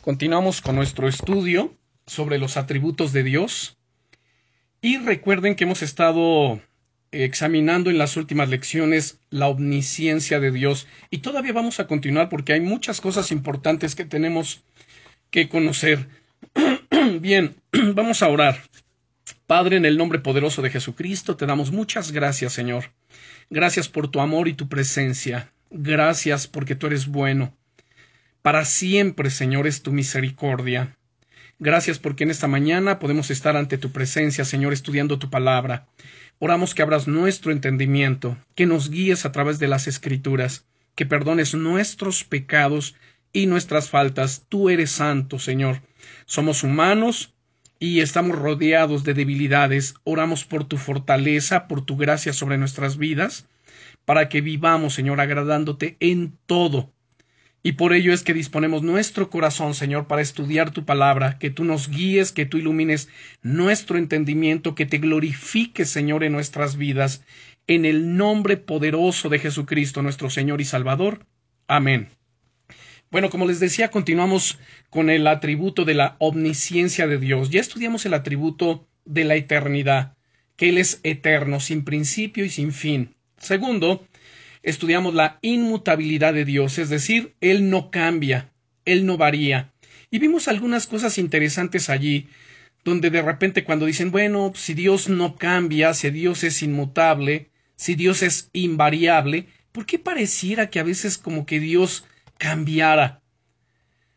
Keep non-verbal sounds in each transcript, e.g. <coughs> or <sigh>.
Continuamos con nuestro estudio sobre los atributos de Dios. Y recuerden que hemos estado examinando en las últimas lecciones la omnisciencia de Dios. Y todavía vamos a continuar porque hay muchas cosas importantes que tenemos que conocer. <clears throat> Bien, <clears throat> vamos a orar. Padre, en el nombre poderoso de Jesucristo, te damos muchas gracias, Señor. Gracias por tu amor y tu presencia. Gracias porque tú eres bueno. Para siempre, Señor, es tu misericordia. Gracias porque en esta mañana podemos estar ante tu presencia, Señor, estudiando tu palabra. Oramos que abras nuestro entendimiento, que nos guíes a través de las escrituras, que perdones nuestros pecados y nuestras faltas. Tú eres santo, Señor. Somos humanos y estamos rodeados de debilidades. Oramos por tu fortaleza, por tu gracia sobre nuestras vidas, para que vivamos, Señor, agradándote en todo y por ello es que disponemos nuestro corazón, Señor, para estudiar tu palabra, que tú nos guíes, que tú ilumines nuestro entendimiento, que te glorifiques, Señor, en nuestras vidas, en el nombre poderoso de Jesucristo, nuestro Señor y Salvador. Amén. Bueno, como les decía, continuamos con el atributo de la omnisciencia de Dios. Ya estudiamos el atributo de la eternidad, que Él es eterno, sin principio y sin fin. Segundo, estudiamos la inmutabilidad de Dios, es decir, Él no cambia, Él no varía. Y vimos algunas cosas interesantes allí, donde de repente cuando dicen, bueno, si Dios no cambia, si Dios es inmutable, si Dios es invariable, ¿por qué pareciera que a veces como que Dios cambiara?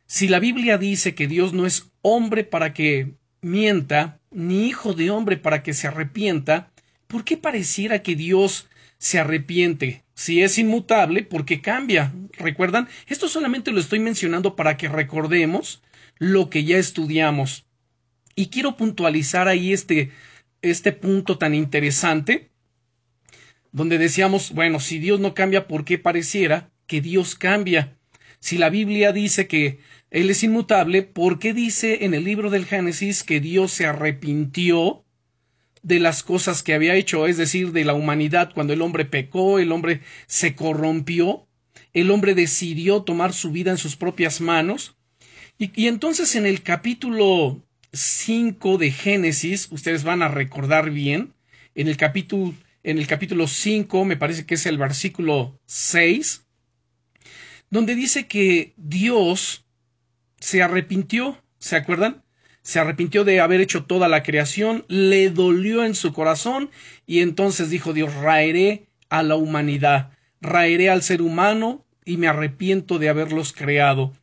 Si la Biblia dice que Dios no es hombre para que mienta, ni hijo de hombre para que se arrepienta, ¿por qué pareciera que Dios se arrepiente? si es inmutable, porque cambia. ¿Recuerdan? Esto solamente lo estoy mencionando para que recordemos lo que ya estudiamos. Y quiero puntualizar ahí este, este punto tan interesante, donde decíamos, bueno, si Dios no cambia, ¿por qué pareciera que Dios cambia? Si la Biblia dice que Él es inmutable, ¿por qué dice en el libro del Génesis que Dios se arrepintió de las cosas que había hecho, es decir, de la humanidad, cuando el hombre pecó, el hombre se corrompió, el hombre decidió tomar su vida en sus propias manos. Y, entonces en el capítulo 5 de Génesis, ustedes van a recordar bien, en el capítulo, en el capítulo 5, me parece que es el versículo 6, donde dice que Dios se arrepintió, ¿se acuerdan? Se arrepintió de haber hecho toda la creación, le dolió en su corazón y entonces dijo Dios, raeré a la humanidad, raeré al ser humano y me arrepiento de haberlos creado.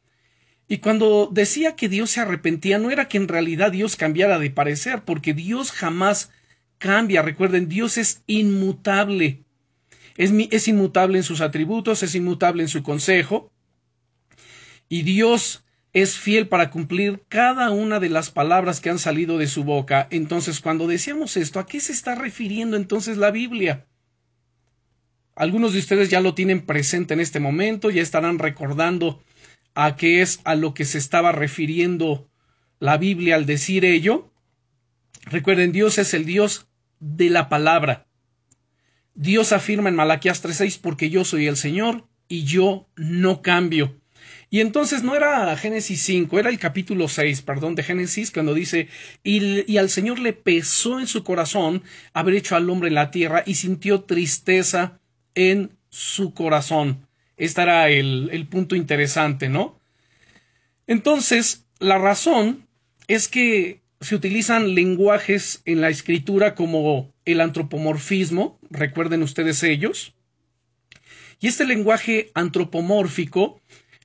Y cuando decía que Dios se arrepentía, no era que en realidad Dios cambiara de parecer, porque Dios jamás cambia. Recuerden, Dios es inmutable. Es, es inmutable en sus atributos, es inmutable en su consejo. Y Dios es fiel para cumplir cada una de las palabras que han salido de su boca. Entonces, cuando decíamos esto, ¿a qué se está refiriendo entonces la Biblia? Algunos de ustedes ya lo tienen presente en este momento, ya estarán recordando a qué es a lo que se estaba refiriendo la Biblia al decir ello. Recuerden, Dios es el Dios de la palabra. Dios afirma en Malaquías 3:6 porque yo soy el Señor y yo no cambio. Y entonces no era Génesis 5, era el capítulo 6, perdón, de Génesis, cuando dice, y, al Señor le pesó en su corazón haber hecho al hombre en la tierra y sintió tristeza en su corazón. Este era el, el punto interesante, ¿no? Entonces, la razón es que se utilizan lenguajes en la escritura como el antropomorfismo, recuerden ustedes ellos, y este lenguaje antropomórfico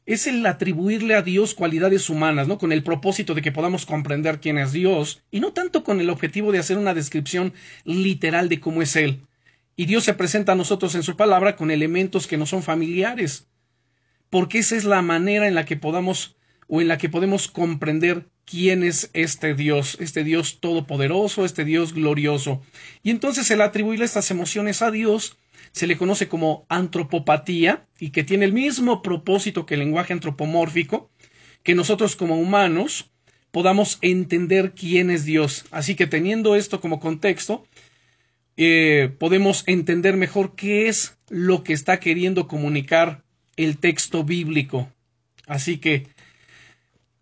es el atribuirle a Dios cualidades humanas, ¿no? Con el propósito de que podamos comprender quién es Dios, y no tanto con el objetivo de hacer una descripción literal de cómo es Él. Y Dios se presenta a nosotros en su palabra con elementos que no son familiares, porque esa es la manera en la que podamos o en la que podemos comprender quién es este Dios, este Dios todopoderoso, este Dios glorioso. Y entonces el atribuirle estas emociones a Dios se le conoce como antropopatía y que tiene el mismo propósito que el lenguaje antropomórfico, que nosotros como humanos podamos entender quién es Dios. Así que teniendo esto como contexto, eh, podemos entender mejor qué es lo que está queriendo comunicar el texto bíblico. Así que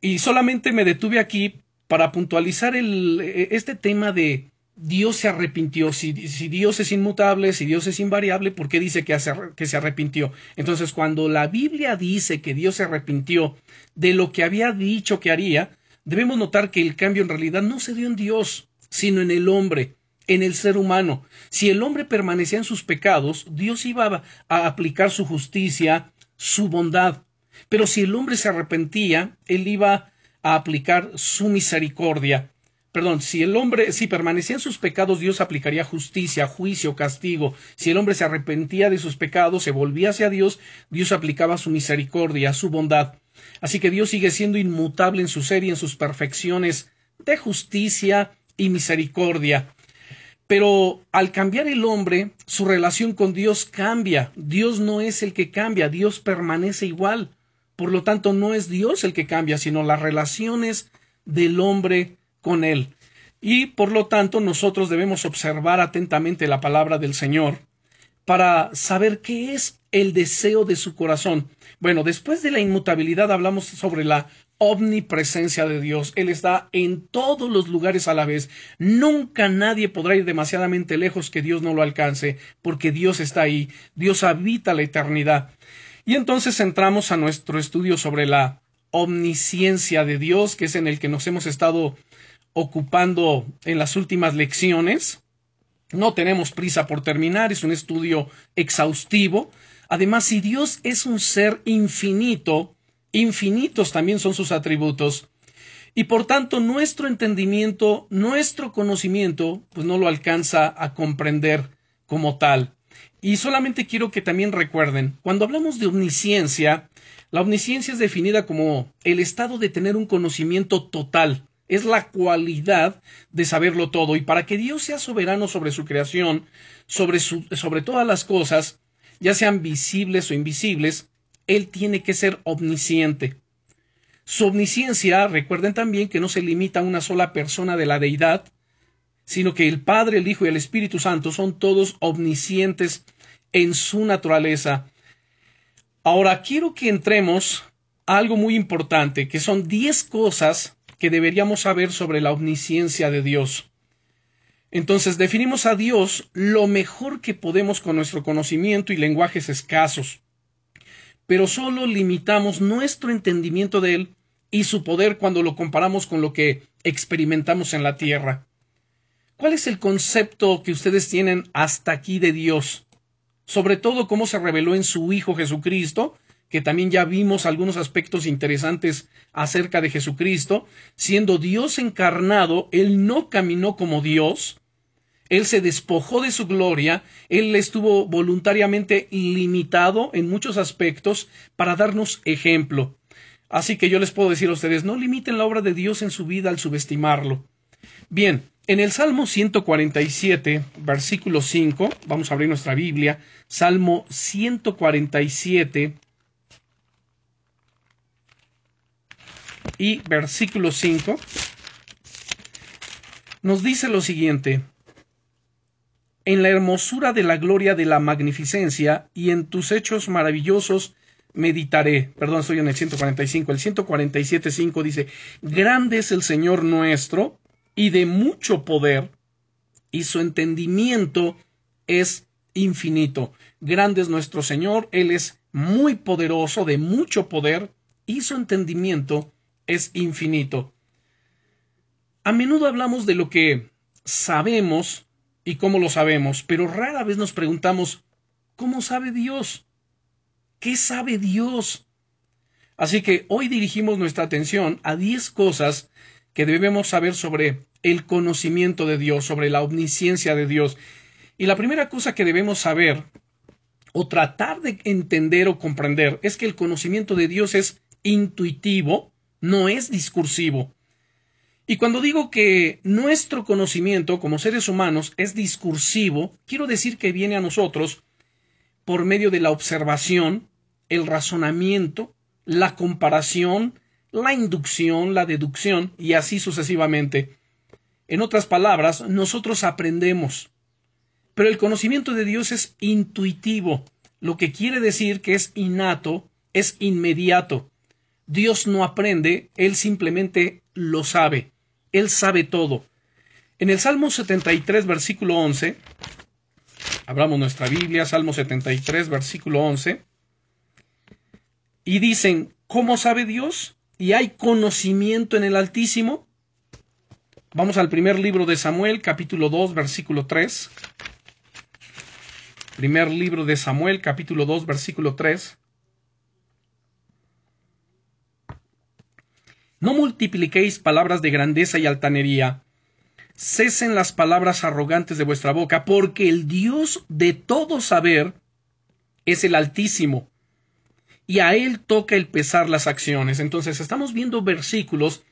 Y solamente me detuve aquí para puntualizar el, este tema de Dios se arrepintió. Si, Dios es inmutable, si Dios es invariable, ¿por qué dice que, se arrepintió? Entonces, cuando la Biblia dice que Dios se arrepintió de lo que había dicho que haría, debemos notar que el cambio en realidad no se dio en Dios, sino en el hombre, en el ser humano. Si el hombre permanecía en sus pecados, Dios iba a aplicar su justicia, su bondad. Pero si el hombre se arrepentía, él iba a aplicar su misericordia. Perdón, si el hombre, si permanecía en sus pecados, Dios aplicaría justicia, juicio, castigo. Si el hombre se arrepentía de sus pecados, se volvía hacia Dios, Dios aplicaba su misericordia, su bondad. Así que Dios sigue siendo inmutable en su ser y en sus perfecciones de justicia y misericordia. Pero al cambiar el hombre, su relación con Dios cambia. Dios no es el que cambia, Dios permanece igual. Por lo tanto, no es Dios el que cambia, sino las relaciones del hombre con Él. Y por lo tanto nosotros debemos observar atentamente la palabra del Señor para saber qué es el deseo de su corazón. Bueno, después de la inmutabilidad hablamos sobre la omnipresencia de Dios. Él está en todos los lugares a la vez. Nunca nadie podrá ir demasiadamente lejos que Dios no lo alcance, porque Dios está ahí. Dios habita la eternidad. Y entonces entramos a nuestro estudio sobre la omnisciencia de Dios, que es en el que nos hemos estado ocupando en las últimas lecciones. No tenemos prisa por terminar, es un estudio exhaustivo. Además, si Dios es un ser infinito, infinitos también son sus atributos, y por tanto nuestro entendimiento, nuestro conocimiento, pues no lo alcanza a comprender como tal. Y solamente quiero que también recuerden, cuando hablamos de omnisciencia, la omnisciencia es definida como el estado de tener un conocimiento total, es la cualidad de saberlo todo. Y para que Dios sea soberano sobre su creación, sobre, sobre todas las cosas, ya sean visibles o invisibles, Él tiene que ser omnisciente. Su omnisciencia, recuerden también que no se limita a una sola persona de la deidad, sino que el Padre, el Hijo y el Espíritu Santo son todos omniscientes en su naturaleza. Ahora quiero que entremos a algo muy importante, que son diez cosas que deberíamos saber sobre la omnisciencia de Dios. Entonces definimos a Dios lo mejor que podemos con nuestro conocimiento y lenguajes escasos, pero solo limitamos nuestro entendimiento de Él y su poder cuando lo comparamos con lo que experimentamos en la tierra. ¿Cuál es el concepto que ustedes tienen hasta aquí de Dios? Sobre todo cómo se reveló en su Hijo Jesucristo que también ya vimos algunos aspectos interesantes acerca de Jesucristo, siendo Dios encarnado, Él no caminó como Dios, Él se despojó de su gloria, Él estuvo voluntariamente limitado en muchos aspectos para darnos ejemplo. Así que yo les puedo decir a ustedes, no limiten la obra de Dios en su vida al subestimarlo. Bien, en el Salmo 147, versículo 5, vamos a abrir nuestra Biblia, Salmo 147, y versículo 5 nos dice lo siguiente, en la hermosura de la gloria de la magnificencia y en tus hechos maravillosos meditaré. Perdón, estoy en el 145. El 147.5 dice, grande es el Señor nuestro y de mucho poder y su entendimiento es infinito. Grande es nuestro Señor, Él es muy poderoso, de mucho poder y su entendimiento es infinito. A menudo hablamos de lo que sabemos y cómo lo sabemos, pero rara vez nos preguntamos ¿cómo sabe Dios? ¿Qué sabe Dios? Así que hoy dirigimos nuestra atención a diez cosas que debemos saber sobre el conocimiento de Dios, sobre la omnisciencia de Dios. Y la primera cosa que debemos saber o tratar de entender o comprender es que el conocimiento de Dios es intuitivo no es discursivo. Y cuando digo que nuestro conocimiento como seres humanos es discursivo, quiero decir que viene a nosotros por medio de la observación, el razonamiento, la comparación, la inducción, la deducción y así sucesivamente. En otras palabras, nosotros aprendemos. Pero el conocimiento de Dios es intuitivo, lo que quiere decir que es innato, es inmediato. Dios no aprende, Él simplemente lo sabe. Él sabe todo. En el Salmo 73, versículo 11, abramos nuestra Biblia, Salmo 73, versículo 11, y dicen, ¿cómo sabe Dios? ¿Y hay conocimiento en el Altísimo? Vamos al primer libro de Samuel, capítulo 2, versículo 3. Primer libro de Samuel, capítulo 2, versículo 3. No multipliquéis palabras de grandeza y altanería. Cesen las palabras arrogantes de vuestra boca, porque el Dios de todo saber es el Altísimo, y a Él toca el pesar las acciones. Entonces, estamos viendo versículos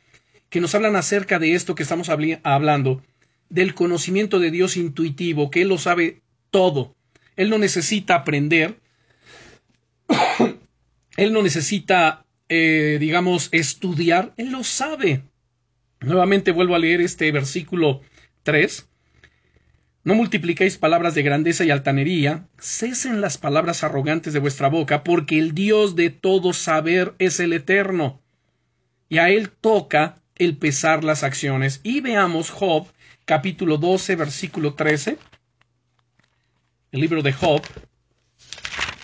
que nos hablan acerca de esto que estamos hablando, del conocimiento de Dios intuitivo, que Él lo sabe todo. Él no necesita aprender, <coughs> Él no necesita eh, digamos, estudiar, Él lo sabe. Nuevamente vuelvo a leer este versículo 3. No multipliquéis palabras de grandeza y altanería, cesen las palabras arrogantes de vuestra boca, porque el Dios de todo saber es el eterno, y a Él toca el pesar las acciones. Y veamos Job, capítulo 12, versículo 13. El libro de Job,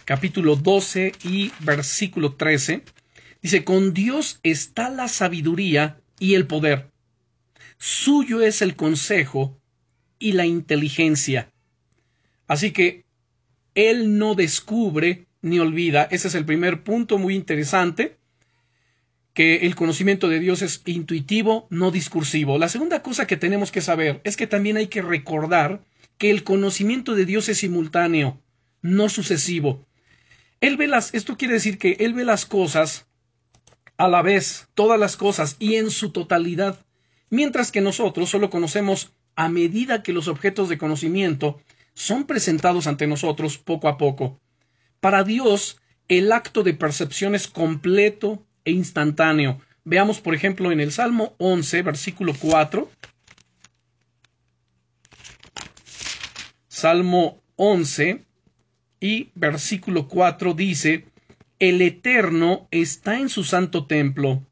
capítulo 12 y versículo 13. Dice, con Dios está la sabiduría y el poder. Suyo es el consejo y la inteligencia. Así que Él no descubre ni olvida. Ese es el primer punto muy interesante, que el conocimiento de Dios es intuitivo, no discursivo. La segunda cosa que tenemos que saber es que también hay que recordar que el conocimiento de Dios es simultáneo, no sucesivo. Él ve las, esto quiere decir que Él ve las cosas a la vez todas las cosas y en su totalidad, mientras que nosotros solo conocemos a medida que los objetos de conocimiento son presentados ante nosotros poco a poco. Para Dios, el acto de percepción es completo e instantáneo. Veamos, por ejemplo, en el Salmo 11, versículo 4. Salmo 11 y versículo 4 dice, el Eterno está en su santo templo.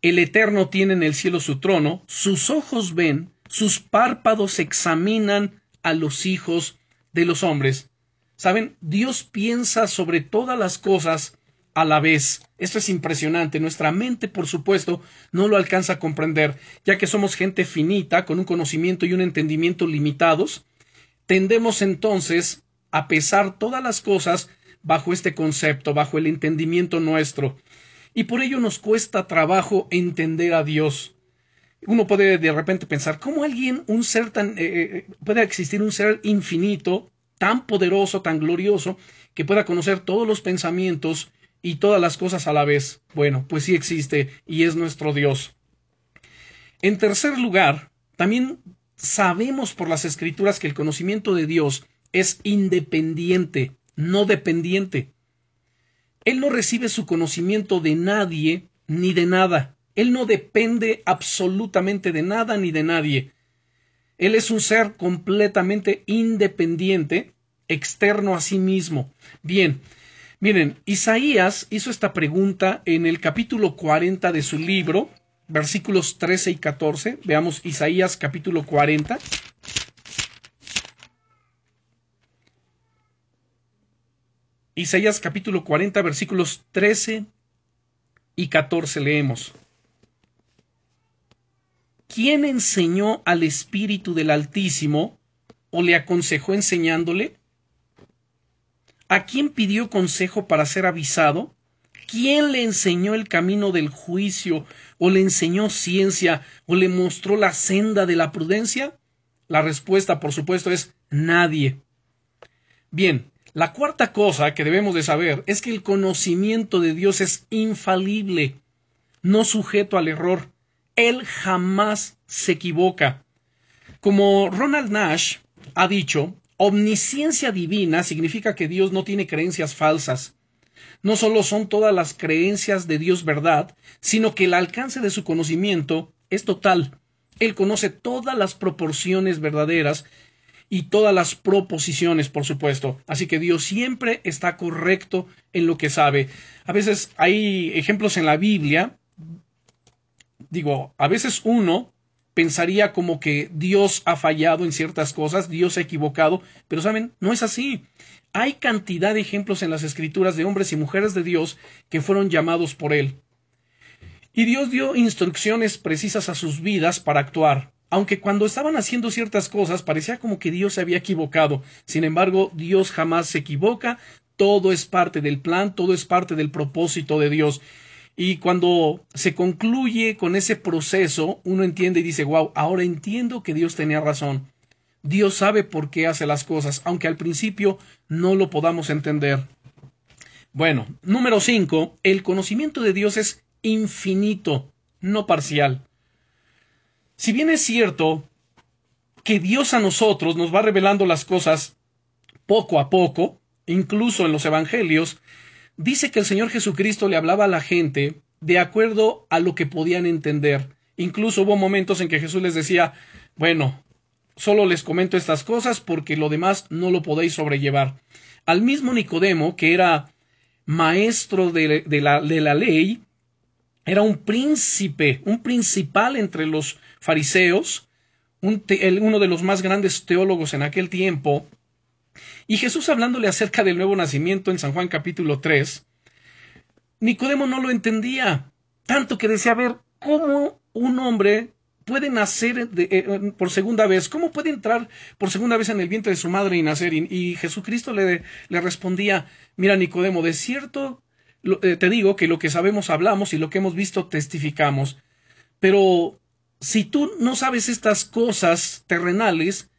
El Eterno tiene en el cielo su trono, sus ojos ven, sus párpados examinan a los hijos de los hombres. Saben, Dios piensa sobre todas las cosas a la vez. Esto es impresionante. Nuestra mente, por supuesto, no lo alcanza a comprender, ya que somos gente finita, con un conocimiento y un entendimiento limitados. Tendemos entonces a pesar todas las cosas bajo este concepto, bajo el entendimiento nuestro. Y por ello nos cuesta trabajo entender a Dios. Uno puede de repente pensar, ¿cómo alguien, un ser tan, eh, eh, puede existir un ser infinito, tan poderoso, tan glorioso, que pueda conocer todos los pensamientos y todas las cosas a la vez? Bueno, pues sí existe y es nuestro Dios. En tercer lugar, también sabemos por las escrituras que el conocimiento de Dios es independiente no dependiente. Él no recibe su conocimiento de nadie ni de nada. Él no depende absolutamente de nada ni de nadie. Él es un ser completamente independiente, externo a sí mismo. Bien, miren, Isaías hizo esta pregunta en el capítulo 40 de su libro, versículos 13 y 14. Veamos Isaías capítulo 40. Isaías capítulo 40 versículos 13 y 14 leemos. ¿Quién enseñó al Espíritu del Altísimo o le aconsejó enseñándole? ¿A quién pidió consejo para ser avisado? ¿Quién le enseñó el camino del juicio o le enseñó ciencia o le mostró la senda de la prudencia? La respuesta, por supuesto, es nadie. Bien, la cuarta cosa que debemos de saber es que el conocimiento de Dios es infalible, no sujeto al error. Él jamás se equivoca. Como Ronald Nash ha dicho, omnisciencia divina significa que Dios no tiene creencias falsas. No solo son todas las creencias de Dios verdad, sino que el alcance de su conocimiento es total. Él conoce todas las proporciones verdaderas y todas las proposiciones, por supuesto. Así que Dios siempre está correcto en lo que sabe. A veces hay ejemplos en la Biblia. Digo, a veces uno pensaría como que Dios ha fallado en ciertas cosas, Dios ha equivocado, pero saben, no es así. Hay cantidad de ejemplos en las escrituras de hombres y mujeres de Dios que fueron llamados por Él. Y Dios dio instrucciones precisas a sus vidas para actuar. Aunque cuando estaban haciendo ciertas cosas parecía como que Dios se había equivocado. Sin embargo, Dios jamás se equivoca. Todo es parte del plan, todo es parte del propósito de Dios. Y cuando se concluye con ese proceso, uno entiende y dice, wow, ahora entiendo que Dios tenía razón. Dios sabe por qué hace las cosas, aunque al principio no lo podamos entender. Bueno, número cinco, el conocimiento de Dios es infinito, no parcial. Si bien es cierto que Dios a nosotros nos va revelando las cosas poco a poco, incluso en los Evangelios, dice que el Señor Jesucristo le hablaba a la gente de acuerdo a lo que podían entender. Incluso hubo momentos en que Jesús les decía, bueno, solo les comento estas cosas porque lo demás no lo podéis sobrellevar. Al mismo Nicodemo, que era maestro de, la, de la ley, era un príncipe, un principal entre los fariseos, uno de los más grandes teólogos en aquel tiempo, y Jesús hablándole acerca del nuevo nacimiento en San Juan capítulo 3, Nicodemo no lo entendía, tanto que decía, a ver, ¿cómo un hombre puede nacer eh, por segunda vez? ¿Cómo puede entrar por segunda vez en el vientre de su madre y nacer? Y, y Jesucristo le, le respondía, mira Nicodemo, de cierto te digo que lo que sabemos hablamos y lo que hemos visto testificamos. Pero si tú no sabes estas cosas terrenales,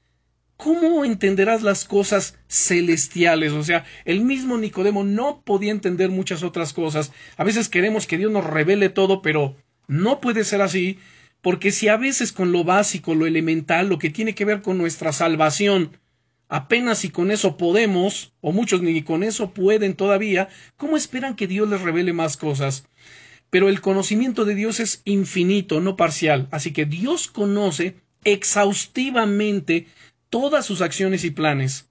¿cómo entenderás las cosas celestiales? O sea, el mismo Nicodemo no podía entender muchas otras cosas. A veces queremos que Dios nos revele todo, pero no puede ser así, porque si a veces con lo básico, lo elemental, lo que tiene que ver con nuestra salvación, apenas si con eso podemos, o muchos ni con eso pueden todavía, ¿cómo esperan que Dios les revele más cosas? Pero el conocimiento de Dios es infinito, no parcial, así que Dios conoce exhaustivamente todas sus acciones y planes.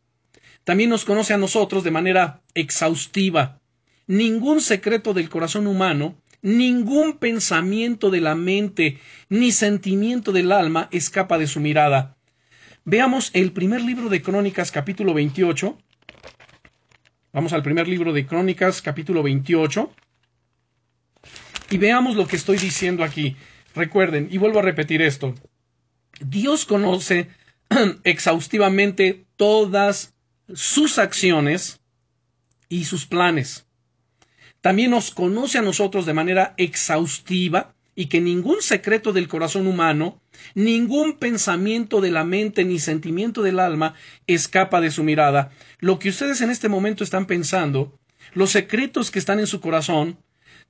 También nos conoce a nosotros de manera exhaustiva. Ningún secreto del corazón humano, ningún pensamiento de la mente, ni sentimiento del alma escapa de su mirada. Veamos el primer libro de Crónicas, capítulo 28. Vamos al primer libro de Crónicas, capítulo 28. Y veamos lo que estoy diciendo aquí. Recuerden, y vuelvo a repetir esto. Dios conoce <clears throat> exhaustivamente todas sus acciones y sus planes. También nos conoce a nosotros de manera exhaustiva y que ningún secreto del corazón humano, ningún pensamiento de la mente ni sentimiento del alma escapa de su mirada. Lo que ustedes en este momento están pensando, los secretos que están en su corazón,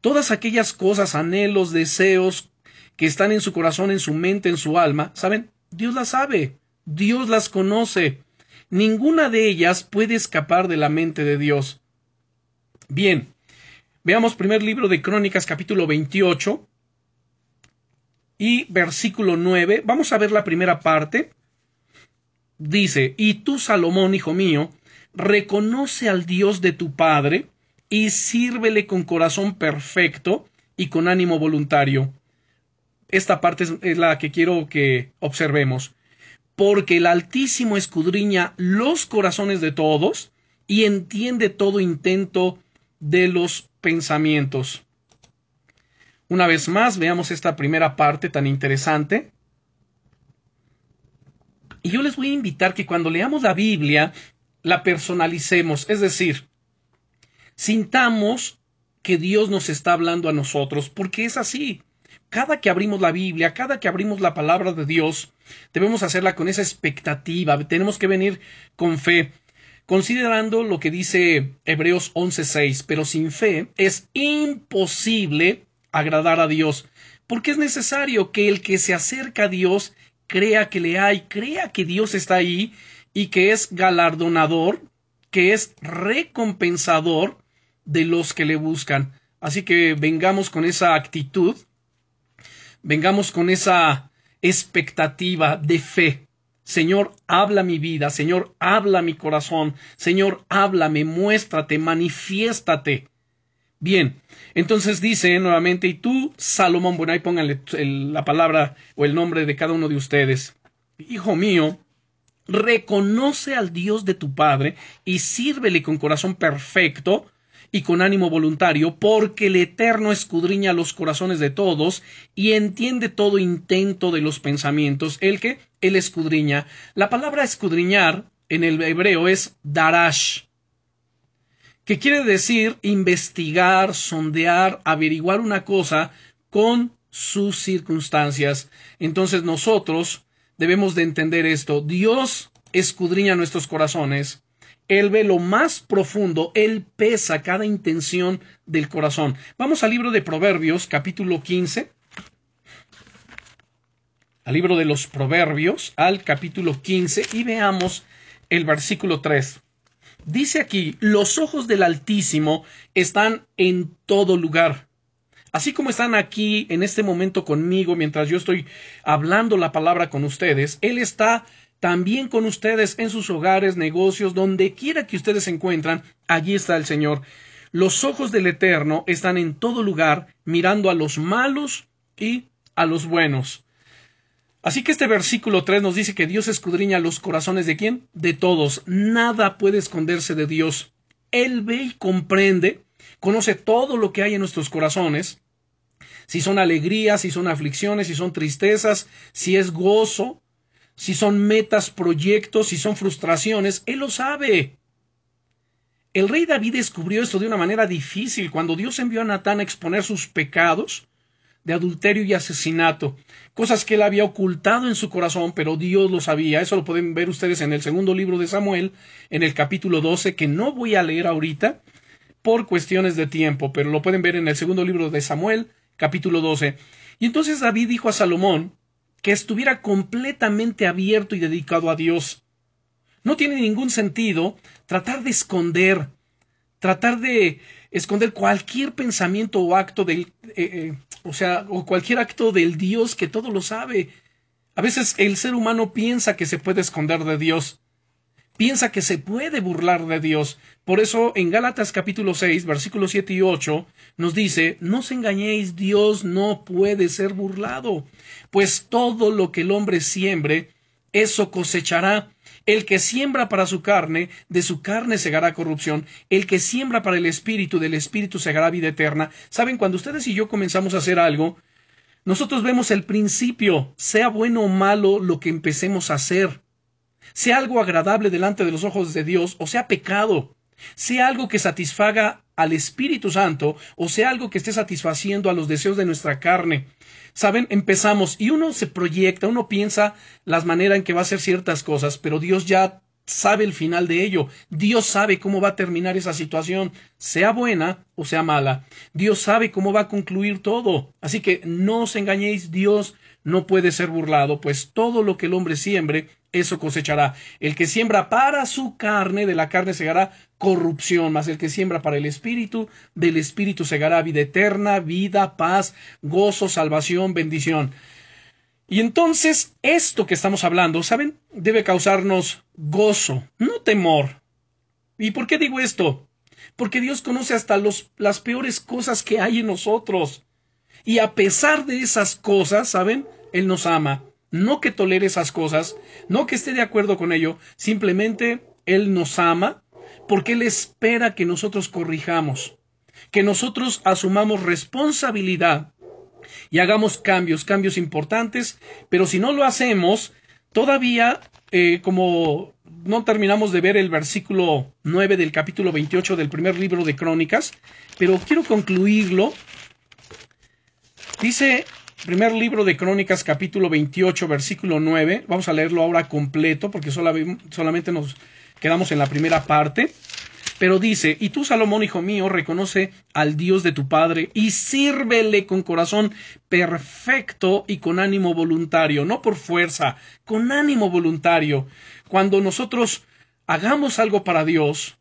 todas aquellas cosas, anhelos, deseos que están en su corazón, en su mente, en su alma, ¿saben? Dios las sabe, Dios las conoce. Ninguna de ellas puede escapar de la mente de Dios. Bien, veamos primer libro de Crónicas capítulo 28, y versículo 9. Vamos a ver la primera parte. Dice, y tú, Salomón, hijo mío, reconoce al Dios de tu Padre y sírvele con corazón perfecto y con ánimo voluntario. Esta parte es, la que quiero que observemos. Porque el Altísimo escudriña los corazones de todos y entiende todo intento de los pensamientos. Una vez más, veamos esta primera parte tan interesante. Y yo les voy a invitar que cuando leamos la Biblia, la personalicemos, es decir, sintamos que Dios nos está hablando a nosotros, porque es así. Cada que abrimos la Biblia, cada que abrimos la palabra de Dios, debemos hacerla con esa expectativa, tenemos que venir con fe, considerando lo que dice Hebreos 11:6, pero sin fe es imposible agradar a Dios, porque es necesario que el que se acerca a Dios crea que le hay, crea que Dios está ahí y que es galardonador, que es recompensador de los que le buscan. Así que vengamos con esa actitud, vengamos con esa expectativa de fe. Señor, habla mi vida, Señor, habla mi corazón, Señor, háblame, muéstrate, manifiéstate. Bien, entonces dice nuevamente, y tú, Salomón, bueno, ahí pónganle la palabra o el nombre de cada uno de ustedes. Hijo mío, reconoce al Dios de tu Padre y sírvele con corazón perfecto y con ánimo voluntario, porque el Eterno escudriña los corazones de todos y entiende todo intento de los pensamientos, el que él escudriña. La palabra escudriñar en el hebreo es darash, que quiere decir investigar, sondear, averiguar una cosa con sus circunstancias. Entonces nosotros debemos de entender esto. Dios escudriña nuestros corazones él ve lo más profundo, Él pesa cada intención del corazón. Vamos al libro de Proverbios, capítulo 15. Al libro de los Proverbios, al capítulo 15, y veamos el versículo 3. Dice aquí, los ojos del Altísimo están en todo lugar. Así como están aquí en este momento conmigo mientras yo estoy hablando la palabra con ustedes, Él está también con ustedes en sus hogares, negocios, donde quiera que ustedes se encuentran, allí está el Señor. Los ojos del Eterno están en todo lugar, mirando a los malos y a los buenos. Así que este versículo 3 nos dice que Dios escudriña los corazones de quién? De todos. Nada puede esconderse de Dios. Él ve y comprende, conoce todo lo que hay en nuestros corazones, si son alegrías, si son aflicciones, si son tristezas, si es gozo, si son metas, proyectos, si son frustraciones, Él lo sabe. El rey David descubrió esto de una manera difícil cuando Dios envió a Natán a exponer sus pecados de adulterio y asesinato, cosas que él había ocultado en su corazón, pero Dios lo sabía. Eso lo pueden ver ustedes en el segundo libro de Samuel, en el capítulo 12, que no voy a leer ahorita por cuestiones de tiempo, pero lo pueden ver en el segundo libro de Samuel, capítulo 12. Y entonces David dijo a Salomón, que estuviera completamente abierto y dedicado a Dios. No tiene ningún sentido tratar de esconder, tratar de esconder cualquier pensamiento o acto del, eh, eh, o sea, o cualquier acto del Dios que todo lo sabe. A veces el ser humano piensa que se puede esconder de Dios, piensa que se puede burlar de Dios. Por eso en Gálatas capítulo 6, versículos 7 y 8 nos dice, no os engañéis, Dios no puede ser burlado pues todo lo que el hombre siembre, eso cosechará. El que siembra para su carne, de su carne segará corrupción. El que siembra para el espíritu, del espíritu segará vida eterna. Saben, cuando ustedes y yo comenzamos a hacer algo, nosotros vemos el principio, sea bueno o malo lo que empecemos a hacer, sea algo agradable delante de los ojos de Dios o sea pecado, sea algo que satisfaga al Espíritu Santo o sea algo que esté satisfaciendo a los deseos de nuestra carne. Saben, empezamos y uno se proyecta, uno piensa las maneras en que va a hacer ciertas cosas, pero Dios ya sabe el final de ello. Dios sabe cómo va a terminar esa situación, sea buena o sea mala. Dios sabe cómo va a concluir todo. Así que no os engañéis, Dios no puede ser burlado, pues todo lo que el hombre siembre, eso cosechará. El que siembra para su carne, de la carne segará corrupción, mas el que siembra para el espíritu, del espíritu segará vida eterna, vida, paz, gozo, salvación, bendición. Y entonces, esto que estamos hablando, ¿saben? Debe causarnos gozo, no temor. ¿Y por qué digo esto? Porque Dios conoce hasta los, las peores cosas que hay en nosotros. Y a pesar de esas cosas, ¿saben? Él nos ama. No que tolere esas cosas, no que esté de acuerdo con ello, simplemente Él nos ama porque Él espera que nosotros corrijamos, que nosotros asumamos responsabilidad y hagamos cambios, cambios importantes, pero si no lo hacemos, todavía, eh, como no terminamos de ver el versículo 9 del capítulo 28 del primer libro de Crónicas, pero quiero concluirlo Dice primer libro de Crónicas capítulo 28 versículo 9. Vamos a leerlo ahora completo porque solamente nos quedamos en la primera parte. Pero dice, y tú Salomón, hijo mío, reconoce al Dios de tu Padre y sírvele con corazón perfecto y con ánimo voluntario, no por fuerza, con ánimo voluntario. Cuando nosotros hagamos algo para Dios,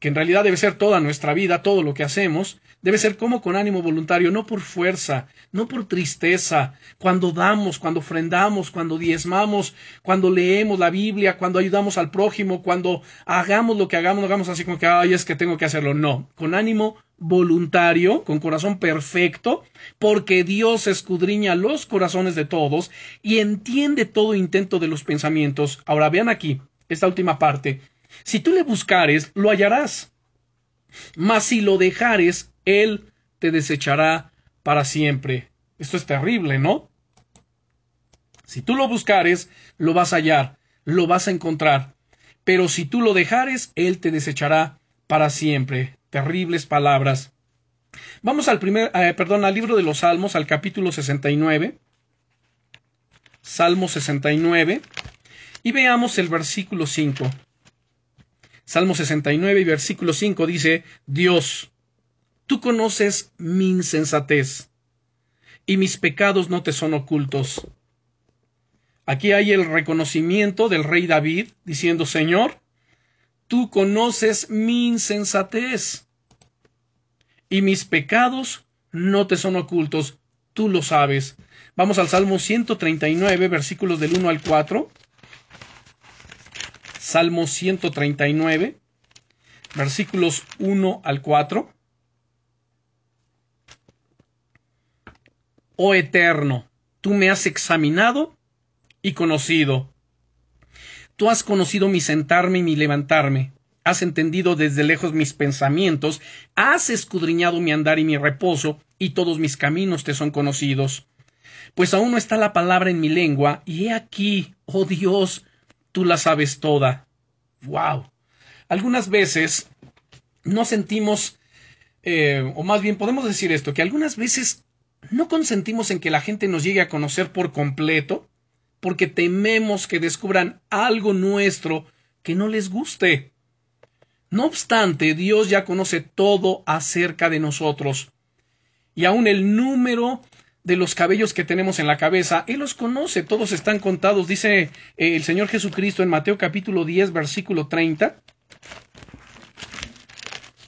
que en realidad debe ser toda nuestra vida, todo lo que hacemos, debe ser como con ánimo voluntario, no por fuerza, no por tristeza, cuando damos, cuando ofrendamos, cuando diezmamos, cuando leemos la Biblia, cuando ayudamos al prójimo, cuando hagamos lo que hagamos, no hagamos así como que, ay, es que tengo que hacerlo, no, con ánimo voluntario, con corazón perfecto, porque Dios escudriña los corazones de todos y entiende todo intento de los pensamientos. Ahora vean aquí, esta última parte, si tú le buscares, lo hallarás. Mas si lo dejares, él te desechará para siempre. Esto es terrible, ¿no? Si tú lo buscares, lo vas a hallar, lo vas a encontrar. Pero si tú lo dejares, él te desechará para siempre. Terribles palabras. Vamos al primer, eh, perdón, al libro de los Salmos, al capítulo 69. Salmo 69. Y veamos el versículo 5. Salmo 69 y versículo 5 dice, Dios, tú conoces mi insensatez y mis pecados no te son ocultos. Aquí hay el reconocimiento del rey David diciendo, Señor, tú conoces mi insensatez y mis pecados no te son ocultos, tú lo sabes. Vamos al Salmo 139, versículos del 1 al 4. Salmo 139, versículos 1 al 4. Oh Eterno, tú me has examinado y conocido. Tú has conocido mi sentarme y mi levantarme. Has entendido desde lejos mis pensamientos, has escudriñado mi andar y mi reposo, y todos mis caminos te son conocidos. Pues aún no está la palabra en mi lengua, y he aquí, oh Dios, tú la sabes toda. ¡Wow! Algunas veces no sentimos, eh, o más bien podemos decir esto, que algunas veces no consentimos en que la gente nos llegue a conocer por completo, porque tememos que descubran algo nuestro que no les guste. No obstante, Dios ya conoce todo acerca de nosotros, y aun el número de los cabellos que tenemos en la cabeza, Él los conoce, todos están contados, dice eh, el Señor Jesucristo en Mateo capítulo 10, versículo 30.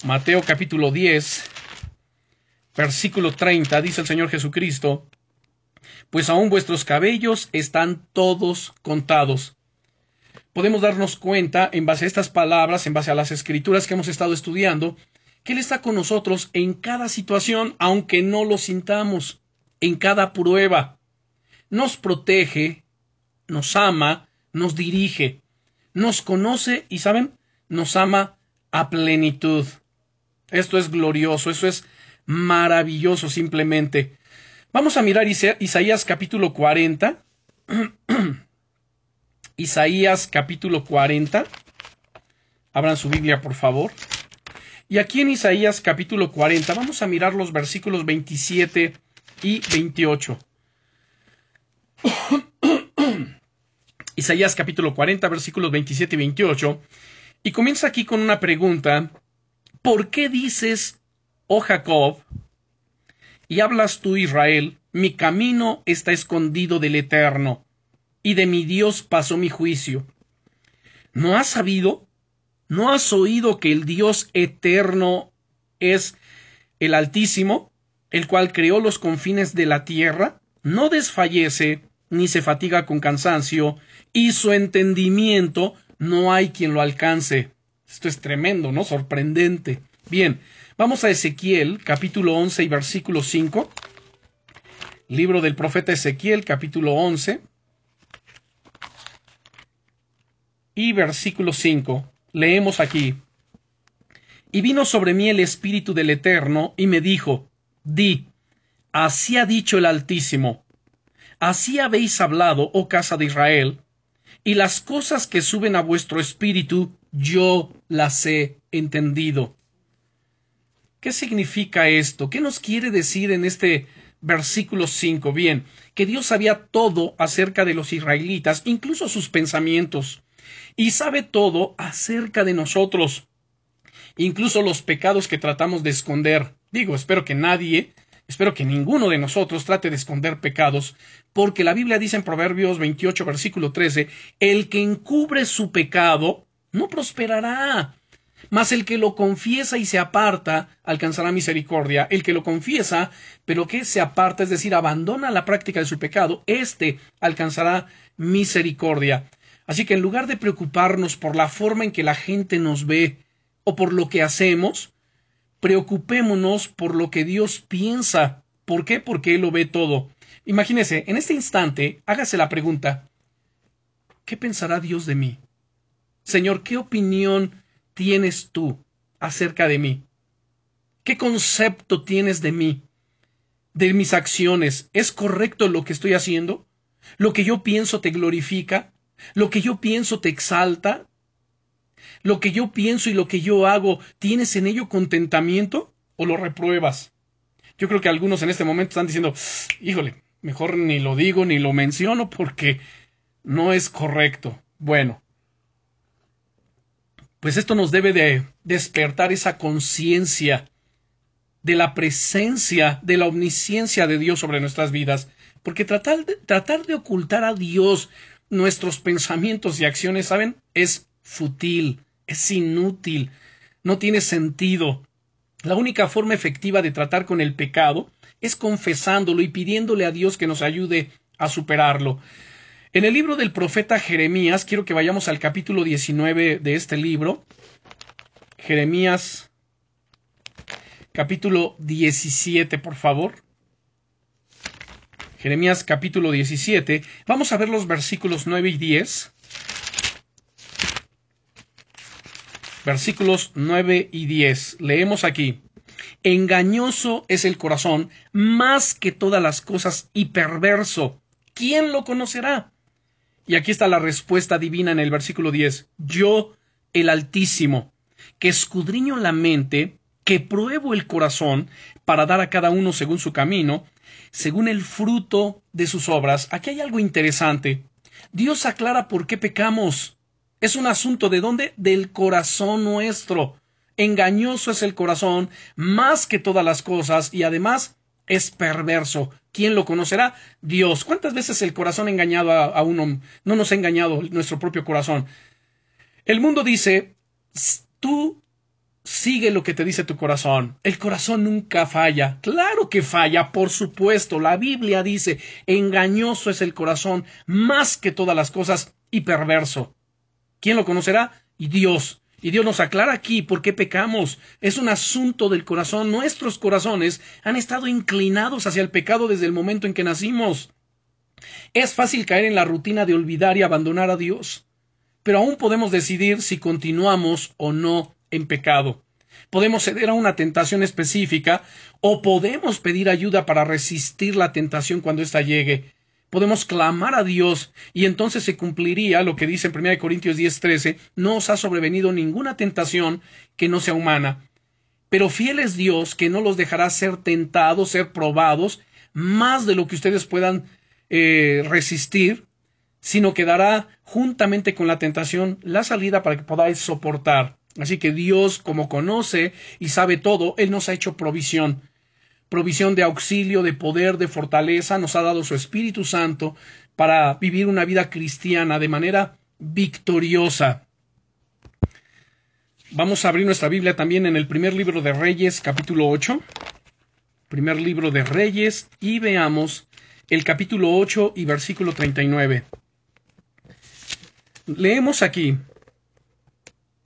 Mateo capítulo 10, versículo 30, dice el Señor Jesucristo, pues aún vuestros cabellos están todos contados. Podemos darnos cuenta, en base a estas palabras, en base a las escrituras que hemos estado estudiando, que Él está con nosotros en cada situación, aunque no lo sintamos en cada prueba. Nos protege, nos ama, nos dirige, nos conoce y, ¿saben? Nos ama a plenitud. Esto es glorioso, eso es maravilloso simplemente. Vamos a mirar Isaías capítulo 40. <clears throat> Isaías capítulo 40. Abran su Biblia, por favor. Y aquí en Isaías capítulo 40 vamos a mirar los versículos 27 y 28. <coughs> Isaías capítulo 40, versículos 27 y 28. Y comienza aquí con una pregunta. ¿Por qué dices, oh Jacob, y hablas tú, Israel, mi camino está escondido del Eterno, y de mi Dios pasó mi juicio? ¿No has sabido? ¿No has oído que el Dios eterno es el Altísimo? El cual creó los confines de la tierra, no desfallece ni se fatiga con cansancio, y su entendimiento no hay quien lo alcance. Esto es tremendo, ¿no? Sorprendente. Bien, vamos a Ezequiel, capítulo 11 y versículo 5. Libro del profeta Ezequiel, capítulo 11 y versículo 5. Leemos aquí. Y vino sobre mí el Espíritu del Eterno, y me dijo, Di, así ha dicho el Altísimo, así habéis hablado, oh casa de Israel, y las cosas que suben a vuestro espíritu, yo las he entendido. ¿Qué significa esto? ¿Qué nos quiere decir en este versículo 5? Bien, que Dios sabía todo acerca de los israelitas, incluso sus pensamientos, y sabe todo acerca de nosotros, incluso los pecados que tratamos de esconder. Digo, espero que nadie, espero que ninguno de nosotros trate de esconder pecados, porque la Biblia dice en Proverbios 28, versículo 13, el que encubre su pecado no prosperará, Mas el que lo confiesa y se aparta alcanzará misericordia. El que lo confiesa, pero que se aparta, es decir, abandona la práctica de su pecado, éste alcanzará misericordia. Así que en lugar de preocuparnos por la forma en que la gente nos ve o por lo que hacemos, preocupémonos por lo que Dios piensa. ¿Por qué? Porque Él lo ve todo. Imagínese, en este instante, hágase la pregunta, ¿qué pensará Dios de mí? Señor, ¿qué opinión tienes tú acerca de mí? ¿Qué concepto tienes de mí? De mis acciones. ¿Es correcto lo que estoy haciendo? ¿Lo que yo pienso te glorifica? ¿Lo que yo pienso te exalta? ¿Lo que yo pienso y lo que yo hago, tienes en ello contentamiento o lo repruebas? Yo creo que algunos en este momento están diciendo, híjole, mejor ni lo digo ni lo menciono porque no es correcto. Bueno, pues esto nos debe de despertar esa conciencia de la presencia, de la omnisciencia de Dios sobre nuestras vidas, porque tratar de, tratar de ocultar a Dios nuestros pensamientos y acciones, ¿saben? Es fútil, es inútil, no tiene sentido. La única forma efectiva de tratar con el pecado es confesándolo y pidiéndole a Dios que nos ayude a superarlo. En el libro del profeta Jeremías, quiero que vayamos al capítulo 19 de este libro. Jeremías, capítulo 17, por favor. Jeremías capítulo 17. Vamos a ver los versículos 9 y 10. Versículos 9 y 10. Leemos aquí. Engañoso es el corazón más que todas las cosas y perverso. ¿Quién lo conocerá? Y aquí está la respuesta divina en el versículo 10. Yo, el Altísimo, que escudriño la mente, que pruebo el corazón, para dar a cada uno según su camino, según el fruto de sus obras. Aquí hay algo interesante. Dios aclara por qué pecamos. Es un asunto de dónde? Del corazón nuestro. Engañoso es el corazón más que todas las cosas y además es perverso. ¿Quién lo conocerá? Dios. ¿Cuántas veces el corazón ha engañado a, a, uno? No nos ha engañado nuestro propio corazón. El mundo dice, tú sigue lo que te dice tu corazón. El corazón nunca falla. Claro que falla, por supuesto. La Biblia dice, engañoso es el corazón más que todas las cosas y perverso. ¿Quién lo conocerá? Y Dios. Y Dios nos aclara aquí por qué pecamos. Es un asunto del corazón. Nuestros corazones han estado inclinados hacia el pecado desde el momento en que nacimos. Es fácil caer en la rutina de olvidar y abandonar a Dios. Pero aún podemos decidir si continuamos o no en pecado. Podemos ceder a una tentación específica o podemos pedir ayuda para resistir la tentación cuando ésta llegue podemos clamar a Dios y entonces se cumpliría lo que dice en 1 Corintios 10:13, no os ha sobrevenido ninguna tentación que no sea humana, pero fiel es Dios que no los dejará ser tentados, ser probados, más de lo que ustedes puedan eh, resistir, sino que dará juntamente con la tentación la salida para que podáis soportar. Así que Dios, como conoce y sabe todo, Él nos ha hecho provisión provisión de auxilio, de poder, de fortaleza, nos ha dado su Espíritu Santo para vivir una vida cristiana de manera victoriosa. Vamos a abrir nuestra Biblia también en el primer libro de Reyes, capítulo 8. Primer libro de Reyes y veamos el capítulo 8 y versículo 39. Leemos aquí,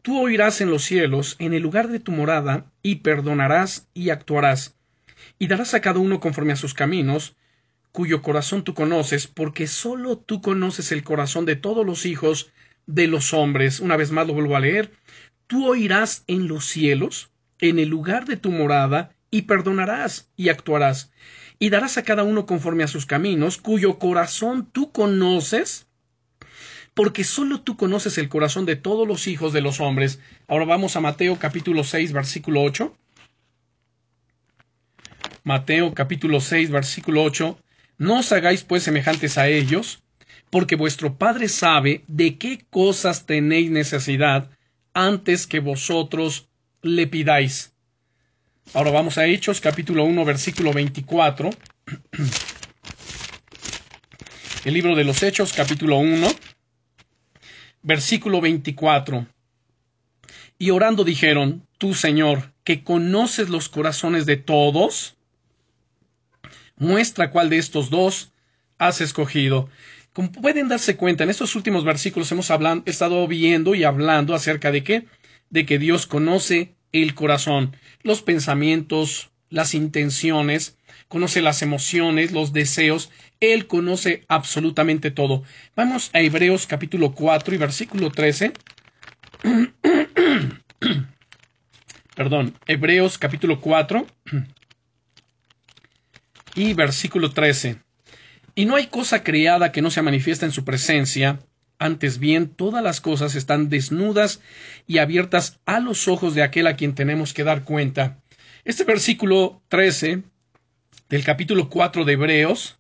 Tú oirás en los cielos, en el lugar de tu morada, y perdonarás y actuarás y darás a cada uno conforme a sus caminos, cuyo corazón tú conoces, porque sólo tú conoces el corazón de todos los hijos de los hombres. Una vez más lo vuelvo a leer. Tú oirás en los cielos, en el lugar de tu morada, y perdonarás y actuarás, y darás a cada uno conforme a sus caminos, cuyo corazón tú conoces, porque sólo tú conoces el corazón de todos los hijos de los hombres. Ahora vamos a Mateo capítulo 6, versículo 8. Mateo capítulo 6 versículo 8, No os hagáis pues semejantes a ellos, porque vuestro Padre sabe de qué cosas tenéis necesidad antes que vosotros le pidáis. Ahora vamos a Hechos capítulo 1 versículo 24. <clears throat> El libro de los Hechos capítulo 1 versículo 24. Y orando dijeron, Tú, Señor, que conoces los corazones de todos, muestra cuál de estos dos has escogido. Como pueden darse cuenta, en estos últimos versículos hemos estado viendo y hablando acerca de qué? De que Dios conoce el corazón, los pensamientos, las intenciones, conoce las emociones, los deseos, Él conoce absolutamente todo. Vamos a Hebreos capítulo 4 y versículo 13. <clears throat> Perdón, Hebreos capítulo 4 <clears throat> y versículo 13. Y no hay cosa creada que no se manifiesta en su presencia, antes bien todas las cosas están desnudas y abiertas a los ojos de aquel a quien tenemos que dar cuenta. Este versículo 13 del capítulo 4 de Hebreos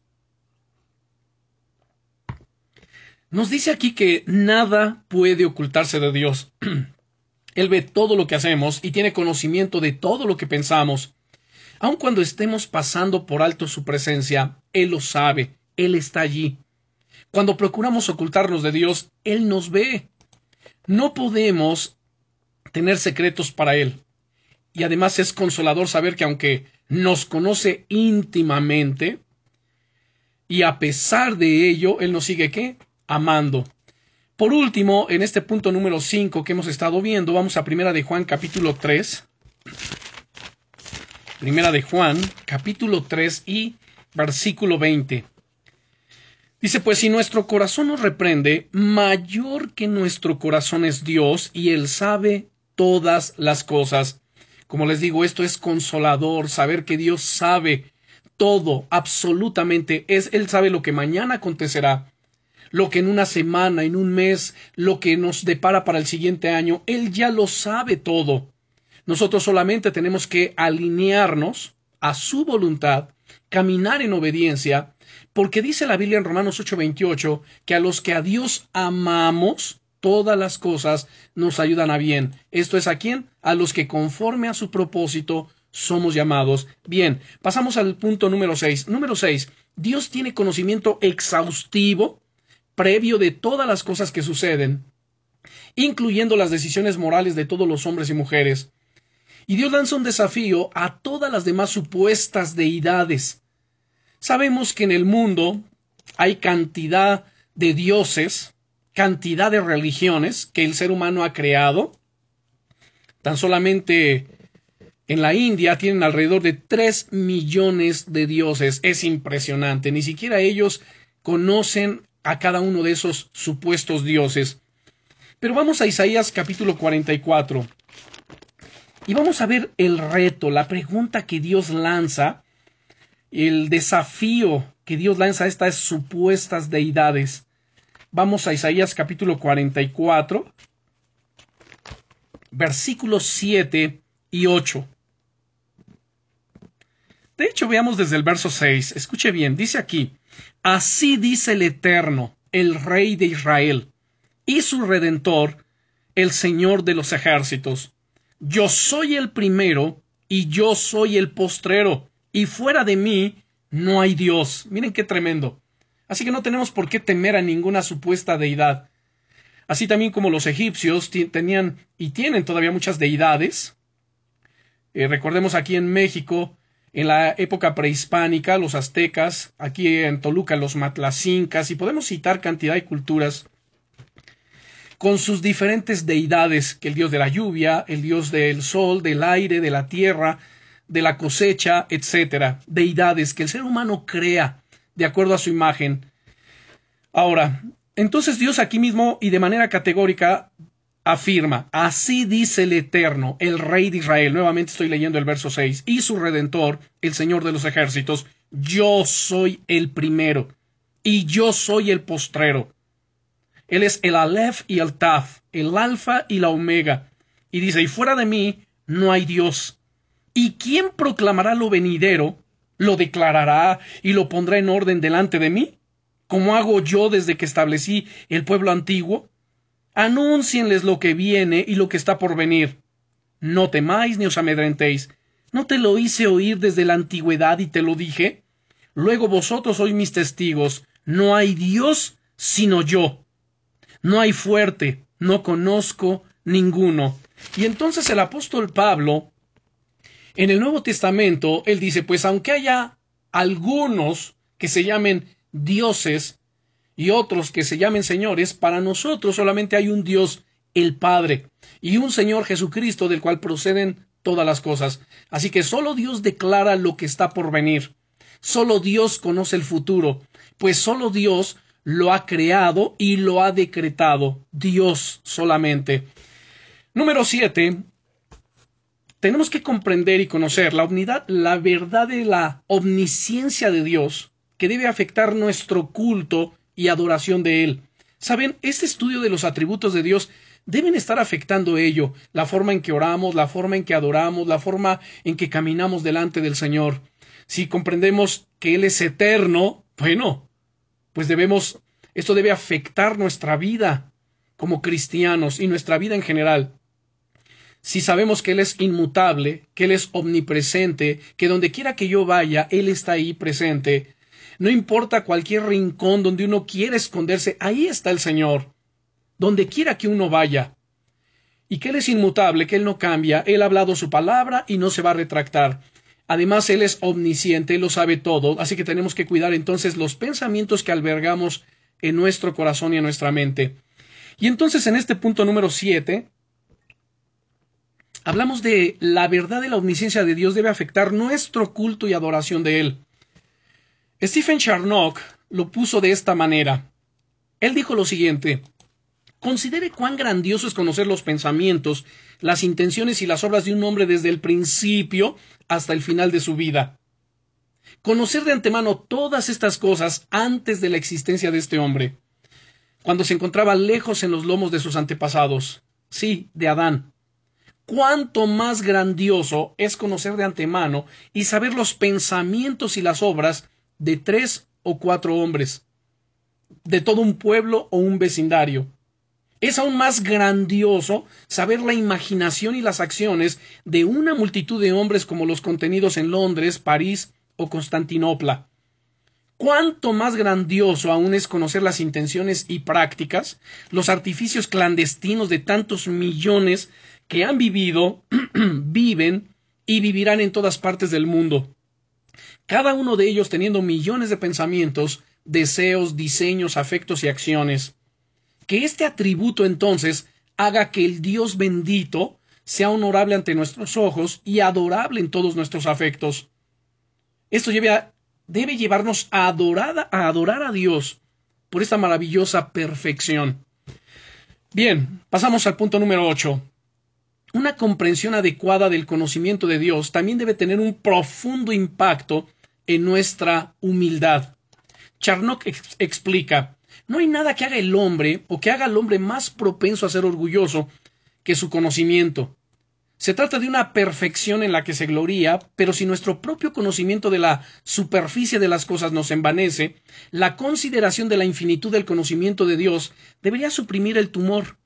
nos dice aquí que nada puede ocultarse de Dios. <clears throat> Él ve todo lo que hacemos y tiene conocimiento de todo lo que pensamos. Aun cuando estemos pasando por alto su presencia, Él lo sabe, Él está allí. Cuando procuramos ocultarnos de Dios, Él nos ve. No podemos tener secretos para Él y además es consolador saber que aunque nos conoce íntimamente, y a pesar de ello, Él nos sigue qué? Amando. Por último, en este punto número 5 que hemos estado viendo, vamos a Primera de Juan capítulo 3. Primera de Juan capítulo 3 y versículo 20. Dice, pues si nuestro corazón nos reprende, mayor que nuestro corazón es Dios y Él sabe todas las cosas. Como les digo, esto es consolador, saber que Dios sabe todo, absolutamente, es Él sabe lo que mañana acontecerá, lo que en una semana, en un mes, lo que nos depara para el siguiente año, Él ya lo sabe todo. Nosotros solamente tenemos que alinearnos a su voluntad, caminar en obediencia, porque dice la Biblia en Romanos 8:28 que a los que a Dios amamos, todas las cosas nos ayudan a bien. Esto es a quién? A los que conforme a su propósito somos llamados. Bien, pasamos al punto número 6. Número 6. Dios tiene conocimiento exhaustivo, previo de todas las cosas que suceden, incluyendo las decisiones morales de todos los hombres y mujeres. Y Dios lanza un desafío a todas las demás supuestas deidades. Sabemos que en el mundo hay cantidad de dioses, cantidad de religiones que el ser humano ha creado. Tan solamente en la India tienen alrededor de 3 millones de dioses. Es impresionante. Ni siquiera ellos conocen a cada uno de esos supuestos dioses. Pero vamos a Isaías capítulo 44. Y vamos a ver el reto, la pregunta que Dios lanza, el desafío que Dios lanza a estas supuestas deidades. Vamos a Isaías capítulo 44, versículos 7 y 8. De hecho, veamos desde el verso 6. Escuche bien, dice aquí, Así dice el Eterno, el Rey de Israel, y su Redentor, el Señor de los ejércitos. Yo soy el primero y yo soy el postrero, y fuera de mí no hay Dios. Miren qué tremendo. Así que no tenemos por qué temer a ninguna supuesta deidad. Así también como los egipcios tenían y tienen todavía muchas deidades. Eh, recordemos aquí en México, en la época prehispánica, los aztecas, aquí en Toluca, los matlacincas, y podemos citar cantidad de culturas con sus diferentes deidades, que el dios de la lluvia, el dios del sol, del aire, de la tierra, de la cosecha, etcétera, deidades que el ser humano crea de acuerdo a su imagen. Ahora, entonces Dios aquí mismo y de manera categórica afirma, así dice el Eterno, el Rey de Israel, nuevamente estoy leyendo el verso 6, y su Redentor, el Señor de los ejércitos, yo soy el primero, y yo soy el postrero. Él es el Aleph y el Taf, el Alfa y la Omega. Y dice, y fuera de mí no hay Dios. ¿Y quién proclamará lo venidero lo declarará y lo pondrá en orden delante de mí, como hago yo desde que establecí el pueblo antiguo. Anúncienles lo que viene y lo que está por venir. No temáis ni os amedrentéis. ¿No te lo hice oír desde la antigüedad y te lo dije? Luego vosotros sois mis testigos. No hay Dios sino yo. No hay fuerte, no conozco ninguno. Y entonces el apóstol Pablo, en el Nuevo Testamento, él dice, pues aunque haya algunos que se llamen dioses y otros que se llamen señores, para nosotros solamente hay un Dios, el Padre, y un Señor Jesucristo del cual proceden todas las cosas. Así que solo Dios declara lo que está por venir. Solo Dios conoce el futuro, pues solo Dios lo ha creado y lo ha decretado. Dios solamente. Número siete. Tenemos que comprender y conocer la unidad, la verdad de la omnisciencia de Dios que debe afectar nuestro culto y adoración de Él. Saben, este estudio de los atributos de Dios deben estar afectando ello, la forma en que oramos, la forma en que adoramos, la forma en que caminamos delante del Señor. Si comprendemos que Él es eterno, bueno, pues debemos, esto debe afectar nuestra vida como cristianos y nuestra vida en general. Si sabemos que Él es inmutable, que Él es omnipresente, que donde quiera que yo vaya, Él está ahí presente, no importa cualquier rincón donde uno quiera esconderse, ahí está el Señor. Donde quiera que uno vaya. Y que Él es inmutable, que Él no cambia, Él ha hablado su palabra y no se va a retractar. Además, Él es omnisciente, lo sabe todo, así que tenemos que cuidar entonces los pensamientos que albergamos en nuestro corazón y en nuestra mente. Y entonces en este punto número siete, hablamos de la verdad de la omnisciencia de Dios debe afectar nuestro culto y adoración de Él. Stephen Charnock lo puso de esta manera. Él dijo lo siguiente Considere cuán grandioso es conocer los pensamientos, las intenciones y las obras de un hombre desde el principio hasta el final de su vida. Conocer de antemano todas estas cosas antes de la existencia de este hombre, cuando se encontraba lejos en los lomos de sus antepasados, sí, de Adán. Cuánto más grandioso es conocer de antemano y saber los pensamientos y las obras de tres o cuatro hombres, de todo un pueblo o un vecindario. Es aún más grandioso saber la imaginación y las acciones de una multitud de hombres como los contenidos en Londres, París o Constantinopla. Cuánto más grandioso aún es conocer las intenciones y prácticas, los artificios clandestinos de tantos millones que han vivido, <clears throat> viven y vivirán en todas partes del mundo cada uno de ellos teniendo millones de pensamientos, deseos, diseños, afectos y acciones. Que este atributo entonces haga que el Dios bendito sea honorable ante nuestros ojos y adorable en todos nuestros afectos. Esto debe llevarnos a adorar, a adorar a Dios por esta maravillosa perfección. Bien, pasamos al punto número 8. Una comprensión adecuada del conocimiento de Dios también debe tener un profundo impacto en nuestra humildad. Charnock explica, no hay nada que haga el hombre o que haga al hombre más propenso a ser orgulloso que su conocimiento. Se trata de una perfección en la que se gloría, pero si nuestro propio conocimiento de la superficie de las cosas nos envanece, la consideración de la infinitud del conocimiento de Dios debería suprimir el tumor.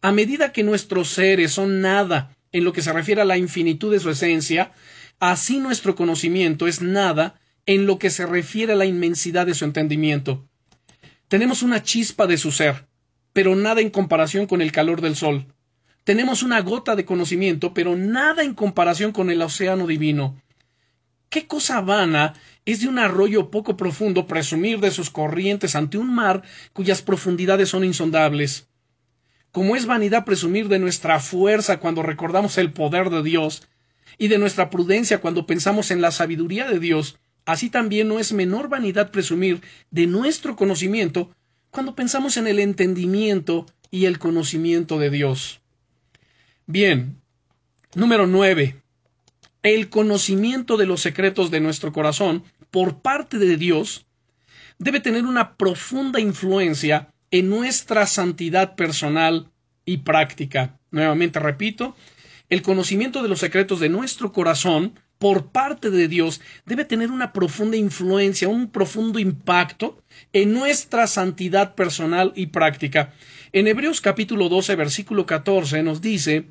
A medida que nuestros seres son nada en lo que se refiere a la infinitud de su esencia, Así nuestro conocimiento es nada en lo que se refiere a la inmensidad de su entendimiento. Tenemos una chispa de su ser, pero nada en comparación con el calor del sol. Tenemos una gota de conocimiento, pero nada en comparación con el océano divino. ¿Qué cosa vana es de un arroyo poco profundo presumir de sus corrientes ante un mar cuyas profundidades son insondables? Como es vanidad presumir de nuestra fuerza cuando recordamos el poder de Dios, y de nuestra prudencia cuando pensamos en la sabiduría de Dios, así también no es menor vanidad presumir de nuestro conocimiento cuando pensamos en el entendimiento y el conocimiento de Dios. Bien, número nueve. El conocimiento de los secretos de nuestro corazón por parte de Dios debe tener una profunda influencia en nuestra santidad personal y práctica. Nuevamente repito, el conocimiento de los secretos de nuestro corazón por parte de Dios debe tener una profunda influencia, un profundo impacto en nuestra santidad personal y práctica. En Hebreos capítulo 12, versículo 14 nos dice,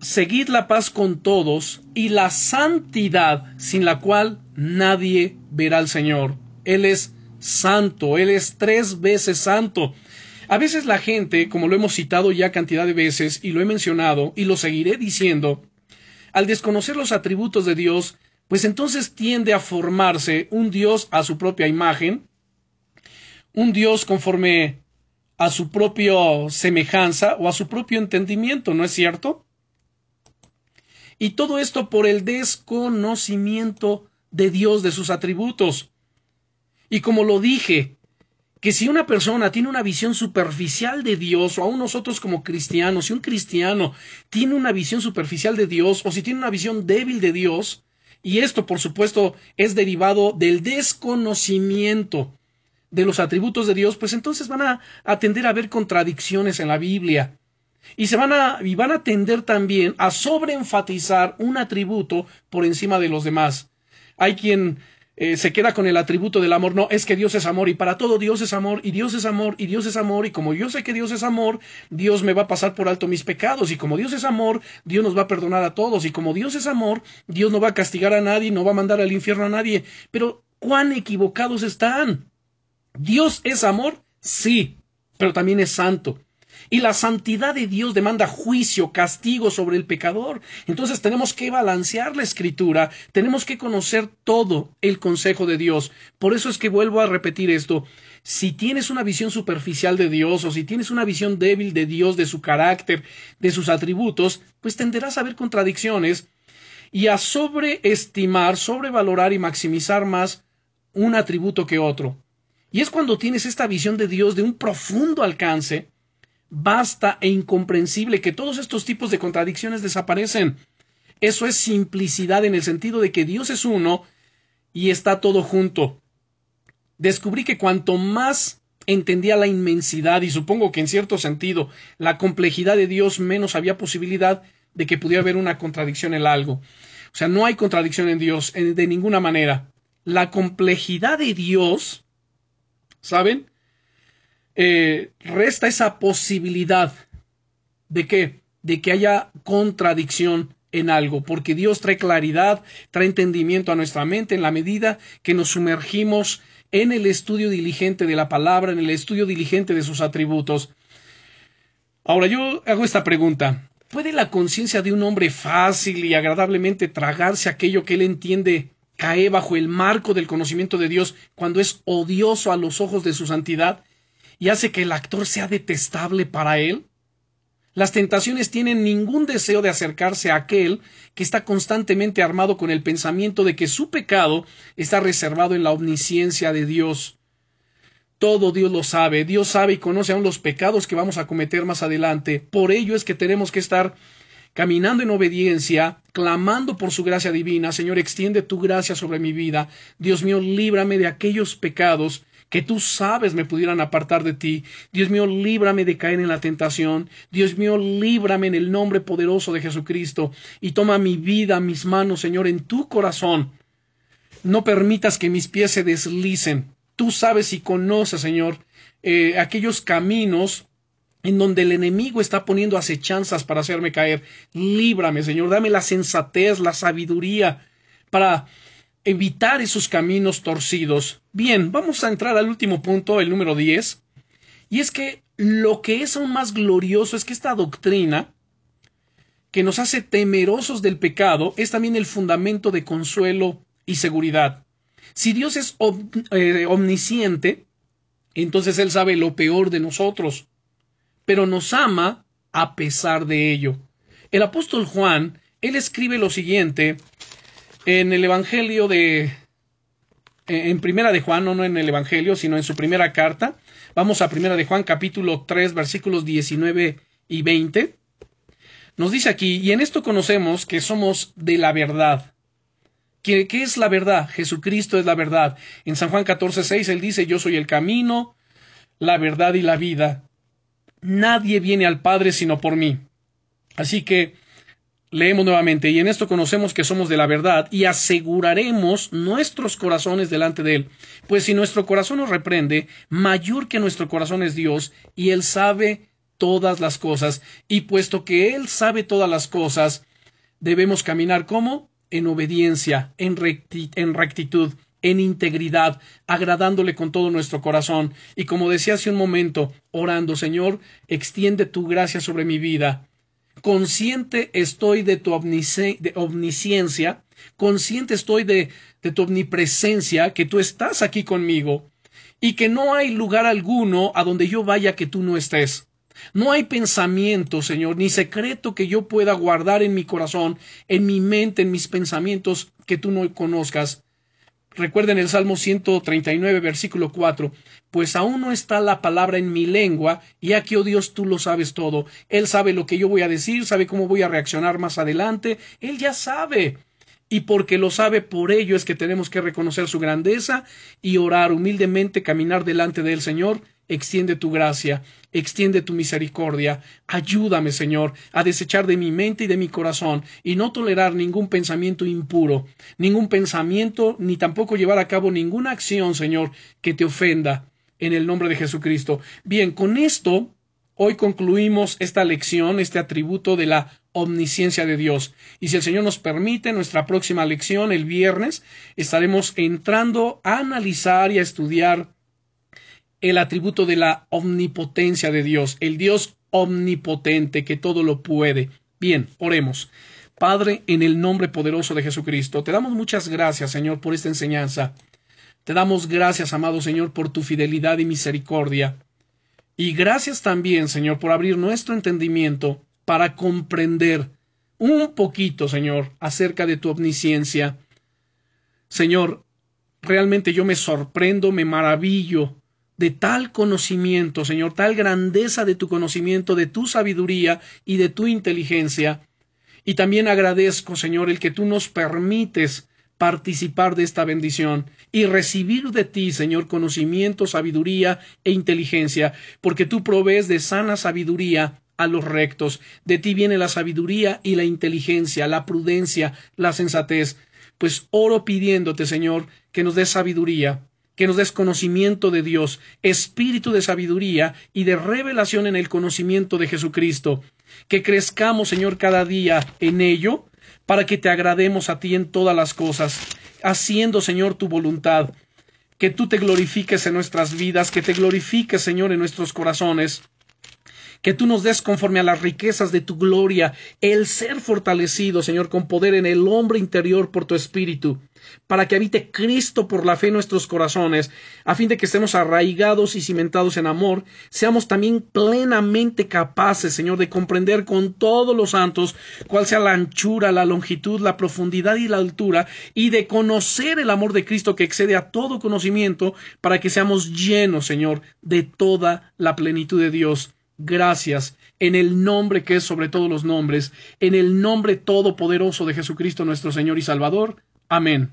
Seguid la paz con todos y la santidad sin la cual nadie verá al Señor. Él es santo, Él es tres veces santo. A veces la gente, como lo hemos citado ya cantidad de veces y lo he mencionado y lo seguiré diciendo, al desconocer los atributos de Dios, pues entonces tiende a formarse un Dios a su propia imagen, un Dios conforme a su propia semejanza o a su propio entendimiento, ¿no es cierto? Y todo esto por el desconocimiento de Dios, de sus atributos. Y como lo dije, que si una persona tiene una visión superficial de Dios, o aún nosotros como cristianos, si un cristiano tiene una visión superficial de Dios, o si tiene una visión débil de Dios, y esto por supuesto es derivado del desconocimiento de los atributos de Dios, pues entonces van a, atender a ver contradicciones en la Biblia. Y se van a, y van a tender también a sobreenfatizar un atributo por encima de los demás. Hay quien eh, se queda con el atributo del amor. No, es que Dios es amor y para todo Dios es amor y Dios es amor y Dios es amor y como yo sé que Dios es amor, Dios me va a pasar por alto mis pecados y como Dios es amor, Dios nos va a perdonar a todos y como Dios es amor, Dios no va a castigar a nadie, no va a mandar al infierno a nadie. Pero cuán equivocados están. Dios es amor, sí, pero también es santo. Y la santidad de Dios demanda juicio, castigo sobre el pecador. Entonces tenemos que balancear la escritura, tenemos que conocer todo el consejo de Dios. Por eso es que vuelvo a repetir esto. Si tienes una visión superficial de Dios o si tienes una visión débil de Dios, de su carácter, de sus atributos, pues tenderás a ver contradicciones y a sobreestimar, sobrevalorar y maximizar más un atributo que otro. Y es cuando tienes esta visión de Dios de un profundo alcance, basta e incomprensible que todos estos tipos de contradicciones desaparecen. Eso es simplicidad en el sentido de que Dios es uno y está todo junto. Descubrí que cuanto más entendía la inmensidad y supongo que en cierto sentido la complejidad de Dios, menos había posibilidad de que pudiera haber una contradicción en algo. O sea, no hay contradicción en Dios de ninguna manera. La complejidad de Dios, ¿saben? Eh, resta esa posibilidad de que, de que haya contradicción en algo, porque Dios trae claridad, trae entendimiento a nuestra mente en la medida que nos sumergimos en el estudio diligente de la palabra, en el estudio diligente de sus atributos. Ahora yo hago esta pregunta. ¿Puede la conciencia de un hombre fácil y agradablemente tragarse aquello que él entiende cae bajo el marco del conocimiento de Dios cuando es odioso a los ojos de su santidad y hace que el actor sea detestable para él? Las tentaciones tienen ningún deseo de acercarse a aquel que está constantemente armado con el pensamiento de que su pecado está reservado en la omnisciencia de Dios. Todo Dios lo sabe, Dios sabe y conoce aún los pecados que vamos a cometer más adelante. Por ello es que tenemos que estar caminando en obediencia, clamando por su gracia divina. Señor, extiende tu gracia sobre mi vida. Dios mío, líbrame de aquellos pecados que tú sabes me pudieran apartar de ti. Dios mío, líbrame de caer en la tentación. Dios mío, líbrame en el nombre poderoso de Jesucristo y toma mi vida, mis manos, Señor, en tu corazón. No permitas que mis pies se deslicen. Tú sabes y conoces, Señor, eh, aquellos caminos en donde el enemigo está poniendo acechanzas para hacerme caer. Líbrame, Señor, dame la sensatez, la sabiduría para evitar esos caminos torcidos. Bien, vamos a entrar al último punto, el número 10. Y es que lo que es aún más glorioso es que esta doctrina, que nos hace temerosos del pecado, es también el fundamento de consuelo y seguridad. Si Dios es eh, omnisciente, entonces Él sabe lo peor de nosotros, pero nos ama a pesar de ello. El apóstol Juan, él escribe lo siguiente en el Evangelio de... En primera de Juan, no, en el Evangelio, sino en su primera carta. Vamos a primera de Juan capítulo 3 versículos 19 y 20. Nos dice aquí, y en esto conocemos que somos de la verdad. ¿Qué, ¿Qué, es la verdad? Jesucristo es la verdad. En San Juan 14, 6 él dice, yo soy el camino, la verdad y la vida. Nadie viene al Padre sino por mí. Así que Leemos nuevamente, y en esto conocemos que somos de la verdad, y aseguraremos nuestros corazones delante de Él. Pues si nuestro corazón nos reprende, mayor que nuestro corazón es Dios, y Él sabe todas las cosas, y puesto que Él sabe todas las cosas, debemos caminar como en obediencia, en, rectitud. en integridad, agradándole con todo nuestro corazón. Y como decía hace un momento, orando, Señor, extiende tu gracia sobre mi vida. Consciente estoy de tu omnisciencia, consciente estoy de, de tu omnipresencia, que tú estás aquí conmigo, y que no hay lugar alguno a donde yo vaya que tú no estés. No hay pensamiento, Señor, ni secreto que yo pueda guardar en mi corazón, en mi mente, en mis pensamientos que tú no conozcas. Recuerden el Salmo 139, versículo 4, pues aún no está la palabra en mi lengua, y aquí, oh Dios, tú lo sabes todo. Él sabe lo que yo voy a decir, sabe cómo voy a reaccionar más adelante, Él ya sabe. Y porque lo sabe, por ello es que tenemos que reconocer su grandeza y orar humildemente, caminar delante del Señor extiende tu gracia, extiende tu misericordia. Ayúdame, Señor, a desechar de mi mente y de mi corazón y no tolerar ningún pensamiento impuro, ningún pensamiento, ni tampoco llevar a cabo ninguna acción, Señor, que te ofenda. En el nombre de Jesucristo. Bien, con esto Hoy concluimos esta lección, este atributo de la omnisciencia de Dios. Y si el Señor nos permite, nuestra próxima lección, el viernes, estaremos entrando a analizar y a estudiar el atributo de la omnipotencia de Dios, el Dios omnipotente que todo lo puede. Bien, oremos. Padre, en el nombre poderoso de Jesucristo, te damos muchas gracias, Señor, por esta enseñanza. Te damos gracias, amado Señor, por tu fidelidad y misericordia. Y gracias también, Señor, por abrir nuestro entendimiento para comprender un poquito, Señor, acerca de tu omnisciencia. Señor, realmente yo me sorprendo, me maravillo de tal conocimiento, Señor, tal grandeza de tu conocimiento, de tu sabiduría y de tu inteligencia. Y también agradezco, Señor, el que tú nos permites participar de esta bendición y recibir de ti, Señor, conocimiento, sabiduría e inteligencia, porque tú provees de sana sabiduría a los rectos. De ti viene la sabiduría y la inteligencia, la prudencia, la sensatez. Pues oro pidiéndote, Señor, que nos des sabiduría, que nos des conocimiento de Dios, espíritu de sabiduría y de revelación en el conocimiento de Jesucristo, que crezcamos, Señor, cada día en ello, para que te agrademos a ti en todas las cosas, haciendo, Señor, tu voluntad, que tú te glorifiques en nuestras vidas, que te glorifiques, Señor, en nuestros corazones, que tú nos des conforme a las riquezas de tu gloria, el ser fortalecido, Señor, con poder en el hombre interior por tu espíritu, para que habite Cristo por la fe en nuestros corazones, a fin de que estemos arraigados y cimentados en amor, seamos también plenamente capaces, Señor, de comprender con todos los santos cuál sea la anchura, la longitud, la profundidad y la altura, y de conocer el amor de Cristo que excede a todo conocimiento, para que seamos llenos, Señor, de toda la plenitud de Dios gracias en el nombre que es sobre todos los nombres, en el nombre todopoderoso de Jesucristo nuestro Señor y Salvador. Amén.